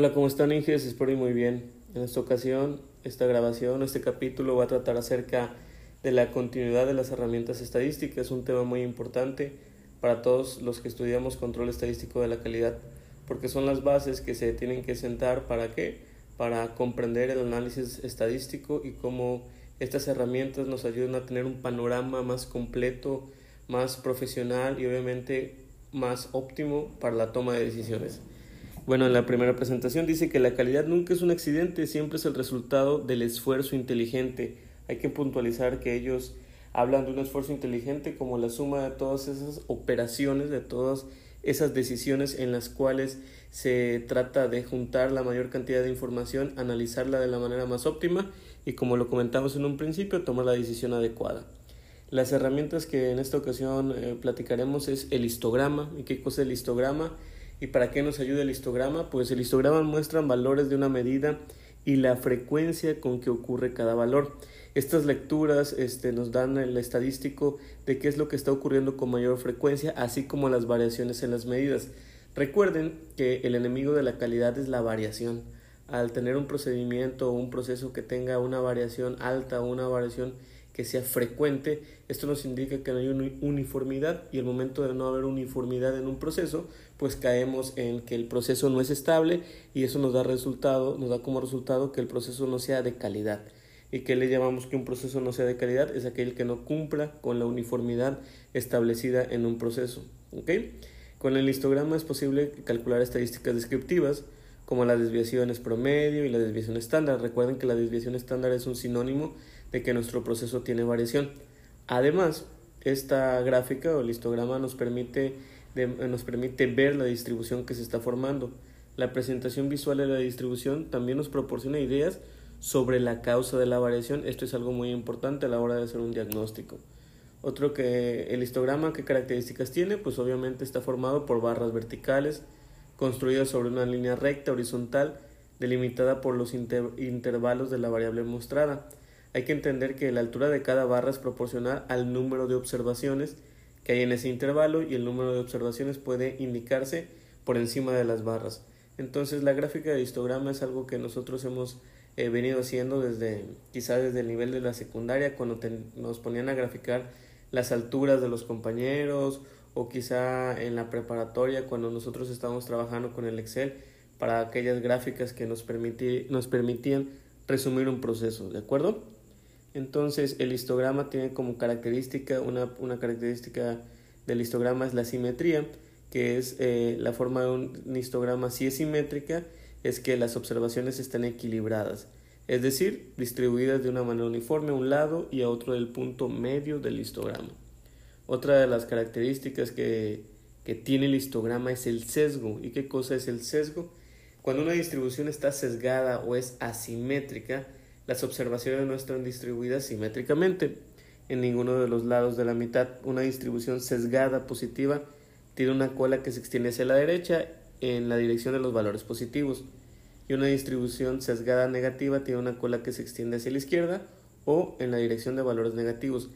Hola, ¿cómo están, Inges? Espero muy bien. En esta ocasión, esta grabación, este capítulo va a tratar acerca de la continuidad de las herramientas estadísticas, un tema muy importante para todos los que estudiamos control estadístico de la calidad, porque son las bases que se tienen que sentar para qué? Para comprender el análisis estadístico y cómo estas herramientas nos ayudan a tener un panorama más completo, más profesional y obviamente más óptimo para la toma de decisiones. Bueno, en la primera presentación dice que la calidad nunca es un accidente, siempre es el resultado del esfuerzo inteligente. Hay que puntualizar que ellos hablan de un esfuerzo inteligente como la suma de todas esas operaciones, de todas esas decisiones en las cuales se trata de juntar la mayor cantidad de información, analizarla de la manera más óptima y como lo comentamos en un principio, tomar la decisión adecuada. Las herramientas que en esta ocasión eh, platicaremos es el histograma. ¿Y qué cosa es el histograma? ¿Y para qué nos ayuda el histograma? Pues el histograma muestra valores de una medida y la frecuencia con que ocurre cada valor. Estas lecturas este, nos dan el estadístico de qué es lo que está ocurriendo con mayor frecuencia, así como las variaciones en las medidas. Recuerden que el enemigo de la calidad es la variación. Al tener un procedimiento o un proceso que tenga una variación alta o una variación que sea frecuente, esto nos indica que no hay uniformidad y el momento de no haber uniformidad en un proceso, pues caemos en que el proceso no es estable y eso nos da resultado, nos da como resultado que el proceso no sea de calidad. ¿Y que le llamamos que un proceso no sea de calidad? Es aquel que no cumpla con la uniformidad establecida en un proceso. Con el histograma es posible calcular estadísticas descriptivas como las desviaciones promedio y la desviación estándar. Recuerden que la desviación estándar es un sinónimo de que nuestro proceso tiene variación. Además, esta gráfica o el histograma nos permite, nos permite ver la distribución que se está formando. La presentación visual de la distribución también nos proporciona ideas sobre la causa de la variación. Esto es algo muy importante a la hora de hacer un diagnóstico. Otro que el histograma, ¿qué características tiene? Pues obviamente está formado por barras verticales, construidas sobre una línea recta horizontal, delimitada por los intervalos de la variable mostrada. Hay que entender que la altura de cada barra es proporcional al número de observaciones que hay en ese intervalo y el número de observaciones puede indicarse por encima de las barras. Entonces la gráfica de histograma es algo que nosotros hemos eh, venido haciendo desde quizá desde el nivel de la secundaria cuando nos ponían a graficar las alturas de los compañeros o quizá en la preparatoria cuando nosotros estábamos trabajando con el Excel para aquellas gráficas que nos, nos permitían resumir un proceso, ¿de acuerdo? Entonces el histograma tiene como característica, una, una característica del histograma es la simetría, que es eh, la forma de un histograma si es simétrica, es que las observaciones están equilibradas, es decir, distribuidas de una manera uniforme a un lado y a otro del punto medio del histograma. Otra de las características que, que tiene el histograma es el sesgo. ¿Y qué cosa es el sesgo? Cuando una distribución está sesgada o es asimétrica, las observaciones no están distribuidas simétricamente en ninguno de los lados de la mitad. Una distribución sesgada positiva tiene una cola que se extiende hacia la derecha en la dirección de los valores positivos y una distribución sesgada negativa tiene una cola que se extiende hacia la izquierda o en la dirección de valores negativos.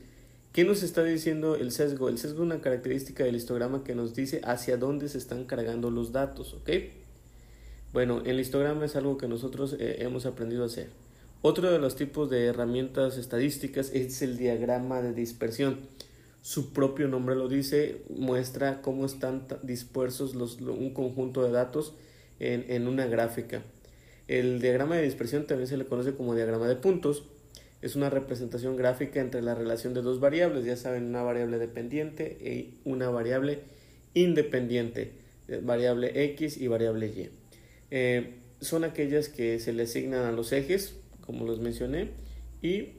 ¿Qué nos está diciendo el sesgo? El sesgo es una característica del histograma que nos dice hacia dónde se están cargando los datos. Bueno, el histograma es algo que nosotros eh, hemos aprendido a hacer. Otro de los tipos de herramientas estadísticas es el diagrama de dispersión. Su propio nombre lo dice, muestra cómo están dispersos un conjunto de datos en, en una gráfica. El diagrama de dispersión también se le conoce como diagrama de puntos. Es una representación gráfica entre la relación de dos variables, ya saben, una variable dependiente y una variable independiente, eh, variable X y variable Y. Eh, son aquellas que se le asignan a los ejes, como los mencioné, y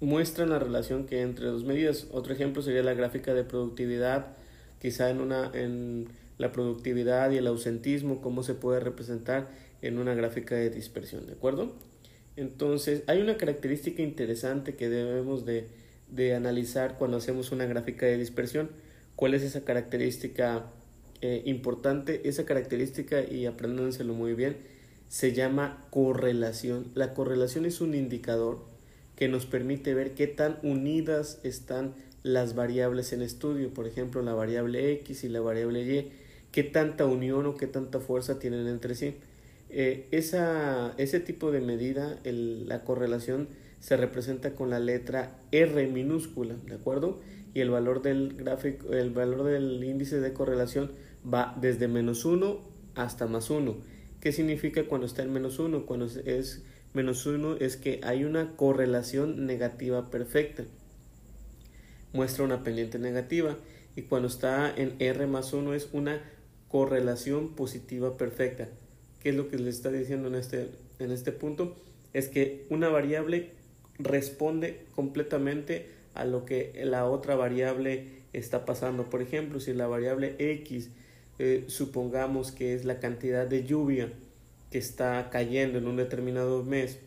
muestran la relación que hay entre dos medidas. Otro ejemplo sería la gráfica de productividad, quizá en, una, en la productividad y el ausentismo, cómo se puede representar en una gráfica de dispersión, ¿de acuerdo? Entonces, hay una característica interesante que debemos de, de analizar cuando hacemos una gráfica de dispersión. ¿Cuál es esa característica eh, importante? Esa característica, y apréndanselo muy bien, se llama correlación. La correlación es un indicador que nos permite ver qué tan unidas están las variables en estudio, por ejemplo, la variable x y la variable y, qué tanta unión o qué tanta fuerza tienen entre sí. Eh, esa, ese tipo de medida, la correlación, se representa con la letra R minúscula, ¿de acuerdo? Y el valor del gráfico, el valor del índice de correlación va desde menos 1 hasta más 1. ¿Qué significa cuando está en menos 1? Cuando es menos 1 es que hay una correlación negativa perfecta. Muestra una pendiente negativa. Y cuando está en R más 1 es una correlación positiva perfecta. ¿Qué es lo que le está diciendo en este, en este punto? Es que una variable responde completamente a lo que la otra variable está pasando. Por ejemplo, si la variable x eh, supongamos que es la cantidad de lluvia que está cayendo en un determinado mes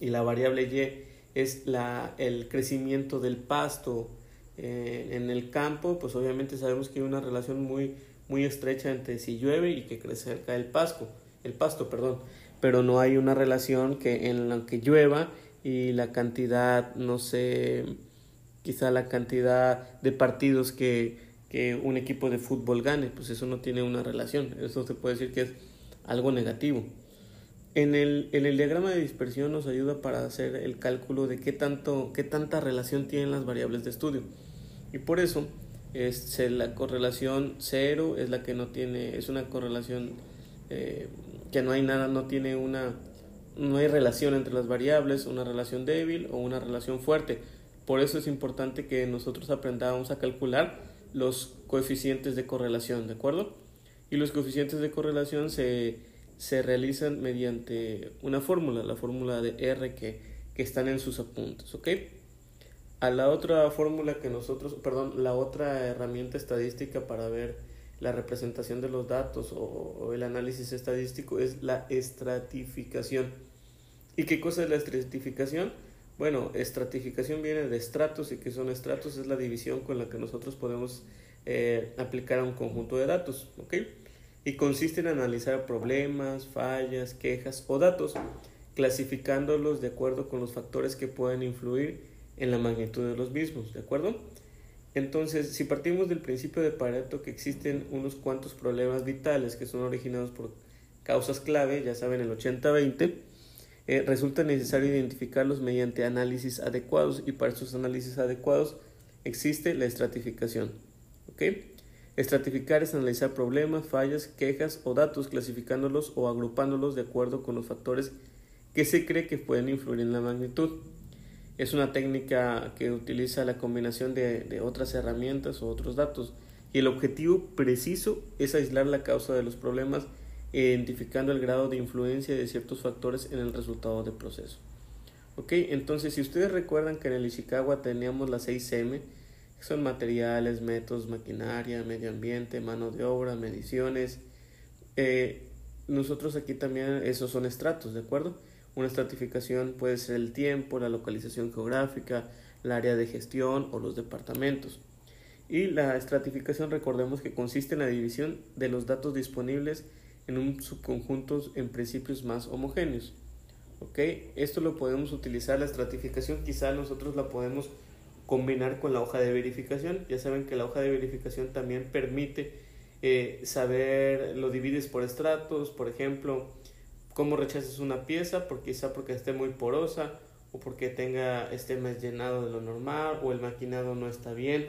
y la variable y es la, el crecimiento del pasto eh, en el campo, pues obviamente sabemos que hay una relación muy, muy estrecha entre si llueve y que crece el pasto, el pasto, perdón, pero no hay una relación que en la que llueva y la cantidad, no sé, quizá la cantidad de partidos que, que un equipo de fútbol gane, pues eso no tiene una relación, eso se puede decir que es algo negativo. En el, en el diagrama de dispersión nos ayuda para hacer el cálculo de qué, tanto, qué tanta relación tienen las variables de estudio. Y por eso es la correlación cero es la que no tiene, es una correlación eh, que no hay nada, no tiene una, no hay relación entre las variables, una relación débil o una relación fuerte. Por eso es importante que nosotros aprendamos a calcular los coeficientes de correlación, ¿de acuerdo? Y los coeficientes de correlación se, se realizan mediante una fórmula, la fórmula de R que, que están en sus apuntes, ¿ok? A la otra fórmula que nosotros, perdón, la otra herramienta estadística para ver la representación de los datos o, el análisis estadístico es la estratificación. ¿Y qué cosa es la estratificación? Bueno, estratificación viene de estratos y que son estratos es la división con la que nosotros podemos eh, aplicar a un conjunto de datos, ¿ok? Y consiste en analizar problemas, fallas, quejas o datos, clasificándolos de acuerdo con los factores que pueden influir en la magnitud de los mismos, ¿de acuerdo? Entonces, si partimos del principio de Pareto que existen unos cuantos problemas vitales que son originados por causas clave, ya saben el 80-20, eh, resulta necesario identificarlos mediante análisis adecuados y para estos análisis adecuados existe la estratificación. ¿ok? Estratificar es analizar problemas, fallas, quejas o datos clasificándolos o agrupándolos de acuerdo con los factores que se cree que pueden influir en la magnitud. Es una técnica que utiliza la combinación de, otras herramientas o otros datos y el objetivo preciso es aislar la causa de los problemas identificando el grado de influencia de ciertos factores en el resultado del proceso. Ok, entonces si ustedes recuerdan que en el Ishikawa teníamos las 6M, que son materiales, métodos, maquinaria, medio ambiente, mano de obra, mediciones, eh, nosotros aquí también esos son estratos, ¿de acuerdo? Una estratificación puede ser el tiempo, la localización geográfica, el área de gestión o los departamentos. Y la estratificación recordemos que consiste en la división de los datos disponibles en un subconjunto en principios más homogéneos. ¿Ok? Esto lo podemos utilizar, la estratificación quizá nosotros la podemos combinar con la hoja de verificación. Ya saben que la hoja de verificación también permite eh, saber, lo divides por estratos, por ejemplo, cómo rechazas una pieza, porque quizá porque esté muy porosa o porque tenga esté más llenado de lo normal o el maquinado no está bien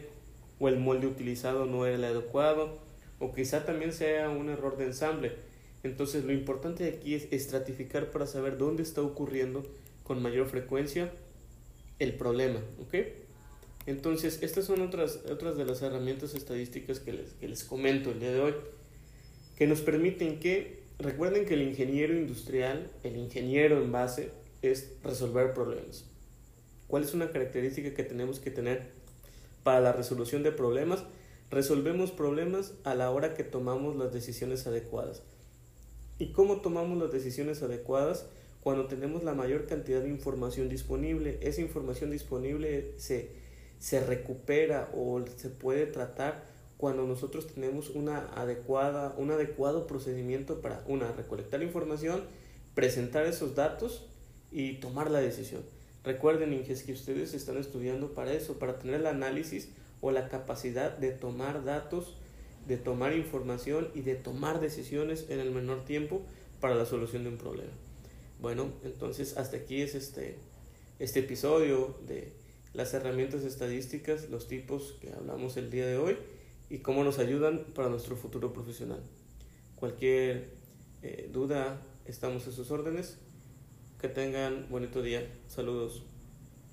o el molde utilizado no era el adecuado o quizá también sea un error de ensamble. Entonces lo importante aquí es estratificar para saber dónde está ocurriendo con mayor frecuencia el problema, ¿ok? Entonces estas son otras, otras de las herramientas estadísticas que les, que les comento el día de hoy, que nos permiten que Recuerden que el ingeniero industrial, el ingeniero en base, es resolver problemas. ¿Cuál es una característica que tenemos que tener para la resolución de problemas? Resolvemos problemas a la hora que tomamos las decisiones adecuadas. ¿Y cómo tomamos las decisiones adecuadas? Cuando tenemos la mayor cantidad de información disponible. Esa información disponible se, se recupera o se puede tratar cuando nosotros tenemos una adecuada, un adecuado procedimiento para, una, recolectar información, presentar esos datos y tomar la decisión. Recuerden, Inges, que ustedes están estudiando para eso, para tener el análisis o la capacidad de tomar datos, de tomar información y de tomar decisiones en el menor tiempo para la solución de un problema. Bueno, entonces hasta aquí es este, este episodio de las herramientas estadísticas, los tipos que hablamos el día de hoy y cómo nos ayudan para nuestro futuro profesional. Cualquier eh, duda, estamos a sus órdenes. Que tengan bonito día. Saludos.